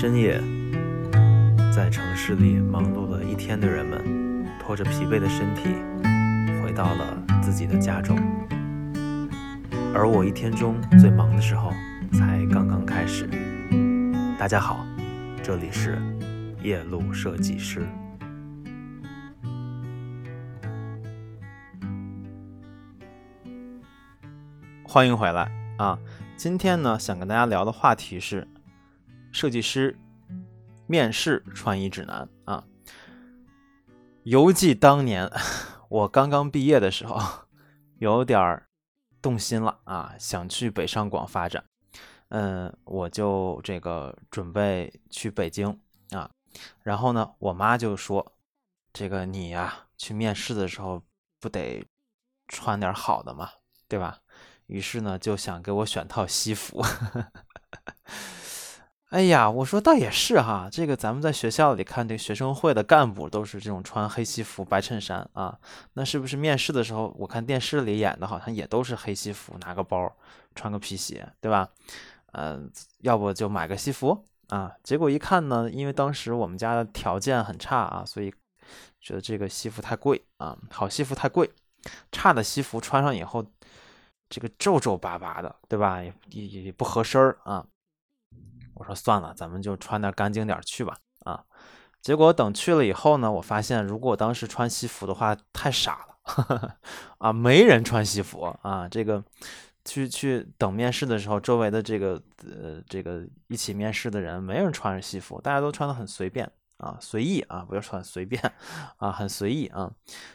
深夜，在城市里忙碌了一天的人们，拖着疲惫的身体，回到了自己的家中。而我一天中最忙的时候，才刚刚开始。大家好，这里是夜路设计师。欢迎回来啊！今天呢，想跟大家聊的话题是设计师面试穿衣指南啊。犹记当年我刚刚毕业的时候，有点儿动心了啊，想去北上广发展。嗯，我就这个准备去北京啊。然后呢，我妈就说：“这个你呀，去面试的时候不得穿点好的嘛，对吧？”于是呢，就想给我选套西服。哎呀，我说倒也是哈，这个咱们在学校里看这个学生会的干部都是这种穿黑西服、白衬衫啊，那是不是面试的时候，我看电视里演的好像也都是黑西服，拿个包，穿个皮鞋，对吧？嗯，要不就买个西服啊？结果一看呢，因为当时我们家的条件很差啊，所以觉得这个西服太贵啊，好西服太贵，差的西服穿上以后。这个皱皱巴巴的，对吧？也也也不合身儿啊。我说算了，咱们就穿点干净点去吧。啊，结果等去了以后呢，我发现如果当时穿西服的话，太傻了 啊，没人穿西服啊。这个去去等面试的时候，周围的这个呃这个一起面试的人，没人穿着西服，大家都穿的很随便啊，随意啊，不要说很随便啊，很随意啊，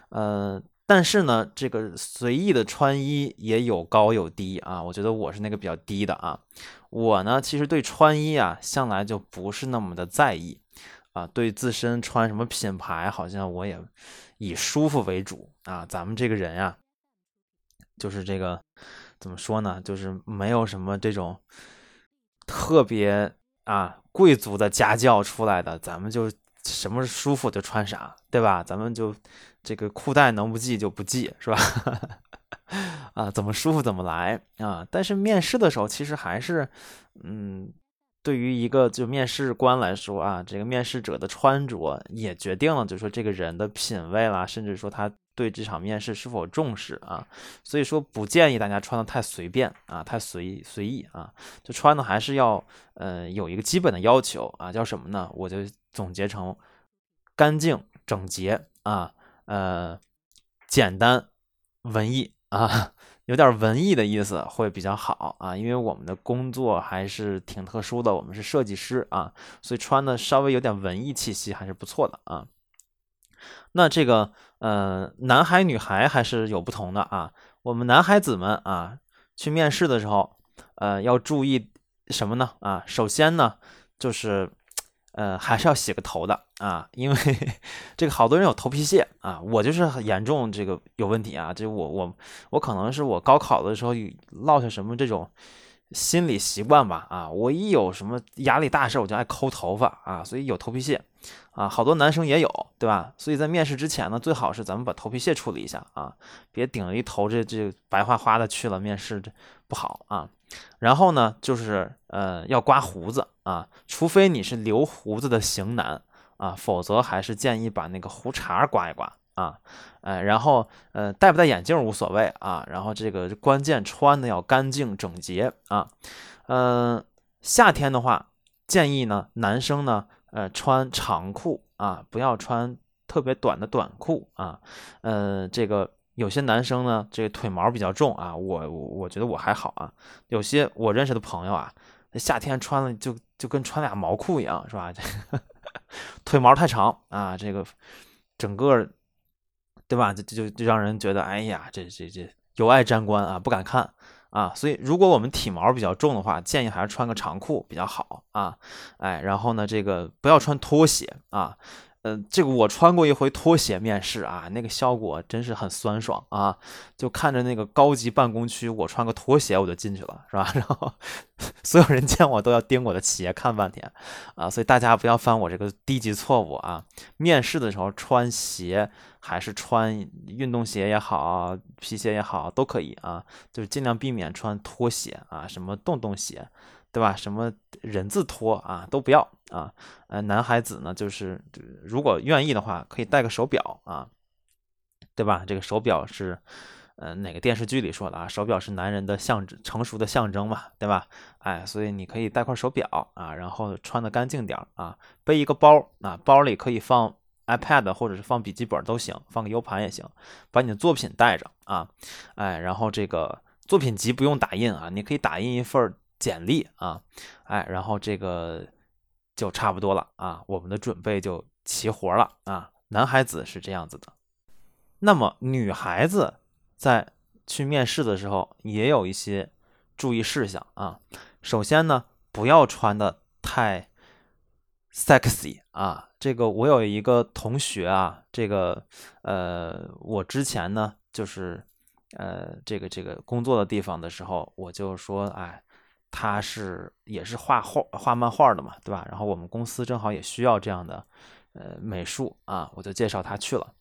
呃。但是呢，这个随意的穿衣也有高有低啊。我觉得我是那个比较低的啊。我呢，其实对穿衣啊，向来就不是那么的在意啊。对自身穿什么品牌，好像我也以舒服为主啊。咱们这个人呀，就是这个怎么说呢？就是没有什么这种特别啊贵族的家教出来的，咱们就什么舒服就穿啥，对吧？咱们就。这个裤带能不系就不系，是吧？啊，怎么舒服怎么来啊！但是面试的时候，其实还是，嗯，对于一个就面试官来说啊，这个面试者的穿着也决定了，就是说这个人的品味啦，甚至说他对这场面试是否重视啊。所以说，不建议大家穿的太随便啊，太随随意啊，就穿的还是要，呃，有一个基本的要求啊，叫什么呢？我就总结成干净整洁啊。呃，简单文艺啊，有点文艺的意思会比较好啊，因为我们的工作还是挺特殊的，我们是设计师啊，所以穿的稍微有点文艺气息还是不错的啊。那这个呃，男孩女孩还是有不同的啊。我们男孩子们啊，去面试的时候，呃，要注意什么呢？啊，首先呢，就是。呃，还是要洗个头的啊，因为这个好多人有头皮屑啊，我就是很严重这个有问题啊，就我我我可能是我高考的时候落下什么这种心理习惯吧啊，我一有什么压力大事我就爱抠头发啊，所以有头皮屑啊，好多男生也有，对吧？所以在面试之前呢，最好是咱们把头皮屑处理一下啊，别顶了一头这这白花花的去了面试这不好啊。然后呢，就是呃要刮胡子啊，除非你是留胡子的型男啊，否则还是建议把那个胡茬刮一刮啊，呃，然后呃戴不戴眼镜无所谓啊，然后这个关键穿的要干净整洁啊，嗯，夏天的话建议呢男生呢呃穿长裤啊，不要穿特别短的短裤啊，呃这个。有些男生呢，这个腿毛比较重啊，我我我觉得我还好啊。有些我认识的朋友啊，夏天穿了就就跟穿俩毛裤一样，是吧？腿毛太长啊，这个整个对吧？就就就让人觉得，哎呀，这这这有碍沾观啊，不敢看啊。所以，如果我们体毛比较重的话，建议还是穿个长裤比较好啊。哎，然后呢，这个不要穿拖鞋啊。嗯，这个我穿过一回拖鞋面试啊，那个效果真是很酸爽啊！就看着那个高级办公区，我穿个拖鞋我就进去了，是吧？然后所有人见我都要盯我的鞋看半天啊！所以大家不要犯我这个低级错误啊！面试的时候穿鞋还是穿运动鞋也好，皮鞋也好都可以啊，就是尽量避免穿拖鞋啊，什么洞洞鞋。对吧？什么人字拖啊都不要啊。呃，男孩子呢，就是如果愿意的话，可以戴个手表啊，对吧？这个手表是。呃，哪个电视剧里说的啊？手表是男人的象征，成熟的象征嘛，对吧？哎，所以你可以带块手表啊，然后穿的干净点啊，背一个包啊，包里可以放 iPad 或者是放笔记本都行，放个 U 盘也行，把你的作品带着啊，哎，然后这个作品集不用打印啊，你可以打印一份简历啊，哎，然后这个就差不多了啊，我们的准备就齐活了啊。男孩子是这样子的，那么女孩子。在去面试的时候，也有一些注意事项啊。首先呢，不要穿的太 sexy 啊。这个我有一个同学啊，这个呃，我之前呢，就是呃，这个这个工作的地方的时候，我就说，哎，他是也是画画画漫画的嘛，对吧？然后我们公司正好也需要这样的呃美术啊，我就介绍他去了。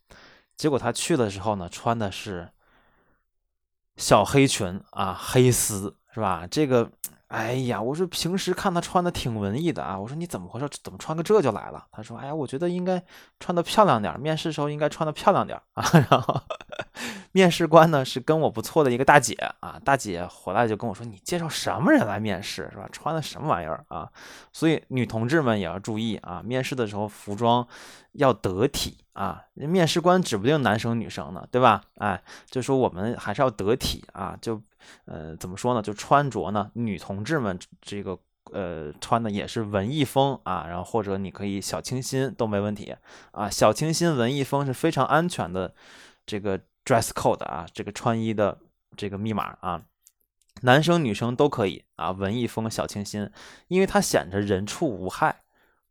结果他去的时候呢，穿的是。小黑裙啊，黑丝是吧？这个，哎呀，我说平时看他穿的挺文艺的啊，我说你怎么回事？怎么穿个这就来了？他说，哎呀，我觉得应该穿的漂亮点，面试时候应该穿的漂亮点啊。然后。面试官呢是跟我不错的一个大姐啊，大姐回来就跟我说：“你介绍什么人来面试是吧？穿的什么玩意儿啊？”所以女同志们也要注意啊，面试的时候服装要得体啊。面试官指不定男生女生呢，对吧？哎，就说我们还是要得体啊。就呃怎么说呢？就穿着呢，女同志们这个呃穿的也是文艺风啊，然后或者你可以小清新都没问题啊。小清新文艺风是非常安全的这个。dress code 啊，这个穿衣的这个密码啊，男生女生都可以啊，文艺风小清新，因为它显着人畜无害，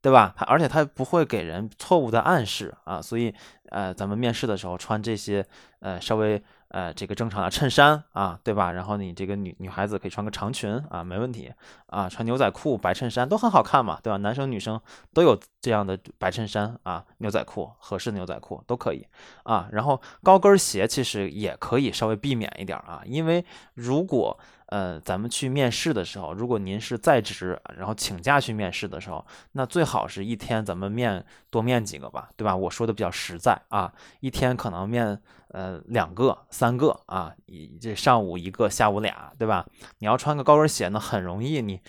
对吧？它而且它不会给人错误的暗示啊，所以呃，咱们面试的时候穿这些呃稍微。呃，这个正常的衬衫啊，对吧？然后你这个女女孩子可以穿个长裙啊，没问题啊。穿牛仔裤、白衬衫都很好看嘛，对吧？男生女生都有这样的白衬衫啊、牛仔裤，合适的牛仔裤都可以啊。然后高跟鞋其实也可以稍微避免一点啊，因为如果呃咱们去面试的时候，如果您是在职，然后请假去面试的时候，那最好是一天咱们面多面几个吧，对吧？我说的比较实在啊，一天可能面。呃，两个、三个啊，一这上午一个，下午俩，对吧？你要穿个高跟鞋呢，很容易你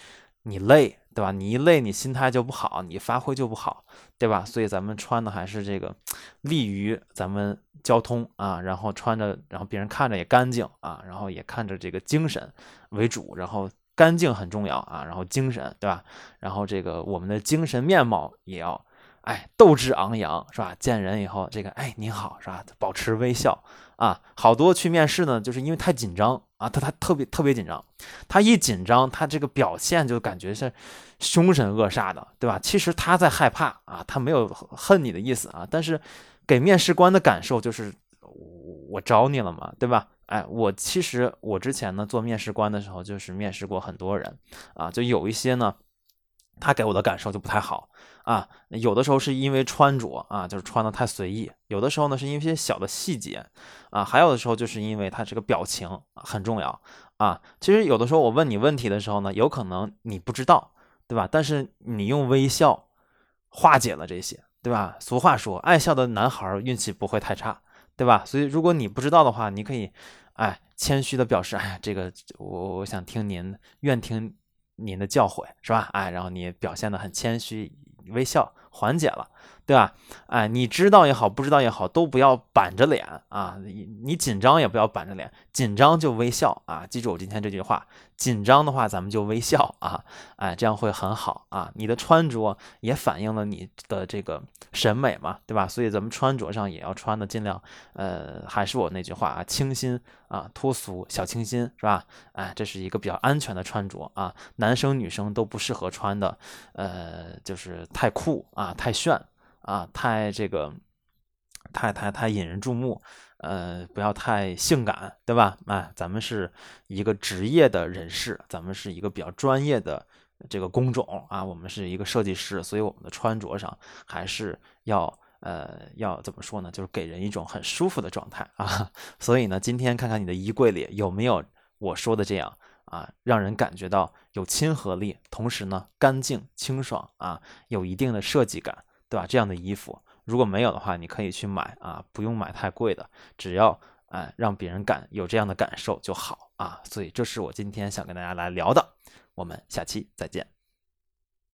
你累，对吧？你一累，你心态就不好，你发挥就不好，对吧？所以咱们穿的还是这个利于咱们交通啊，然后穿着，然后别人看着也干净啊，然后也看着这个精神为主，然后干净很重要啊，然后精神，对吧？然后这个我们的精神面貌也要。哎，斗志昂扬是吧？见人以后，这个哎，您好是吧？保持微笑啊。好多去面试呢，就是因为太紧张啊，他他特别特别紧张，他一紧张，他这个表现就感觉是凶神恶煞的，对吧？其实他在害怕啊，他没有恨你的意思啊，但是给面试官的感受就是我找你了嘛，对吧？哎，我其实我之前呢做面试官的时候，就是面试过很多人啊，就有一些呢，他给我的感受就不太好。啊，有的时候是因为穿着啊，就是穿的太随意；有的时候呢，是因为一些小的细节啊；还有的时候就是因为他这个表情很重要啊。其实有的时候我问你问题的时候呢，有可能你不知道，对吧？但是你用微笑化解了这些，对吧？俗话说，爱笑的男孩运气不会太差，对吧？所以如果你不知道的话，你可以哎谦虚的表示，哎，这个我我想听您，愿听您的教诲，是吧？哎，然后你表现的很谦虚。微笑缓解了。对吧？哎，你知道也好，不知道也好，都不要板着脸啊！你你紧张也不要板着脸，紧张就微笑啊！记住我今天这句话，紧张的话咱们就微笑啊！哎，这样会很好啊！你的穿着也反映了你的这个审美嘛，对吧？所以咱们穿着上也要穿的尽量，呃，还是我那句话啊，清新啊，脱俗，小清新是吧？哎，这是一个比较安全的穿着啊，男生女生都不适合穿的，呃，就是太酷啊，太炫。啊，太这个，太太太引人注目，呃，不要太性感，对吧？哎，咱们是一个职业的人士，咱们是一个比较专业的这个工种啊，我们是一个设计师，所以我们的穿着上还是要呃要怎么说呢？就是给人一种很舒服的状态啊。所以呢，今天看看你的衣柜里有没有我说的这样。啊，让人感觉到有亲和力，同时呢干净清爽啊，有一定的设计感，对吧？这样的衣服如果没有的话，你可以去买啊，不用买太贵的，只要哎让别人感有这样的感受就好啊。所以这是我今天想跟大家来聊的，我们下期再见。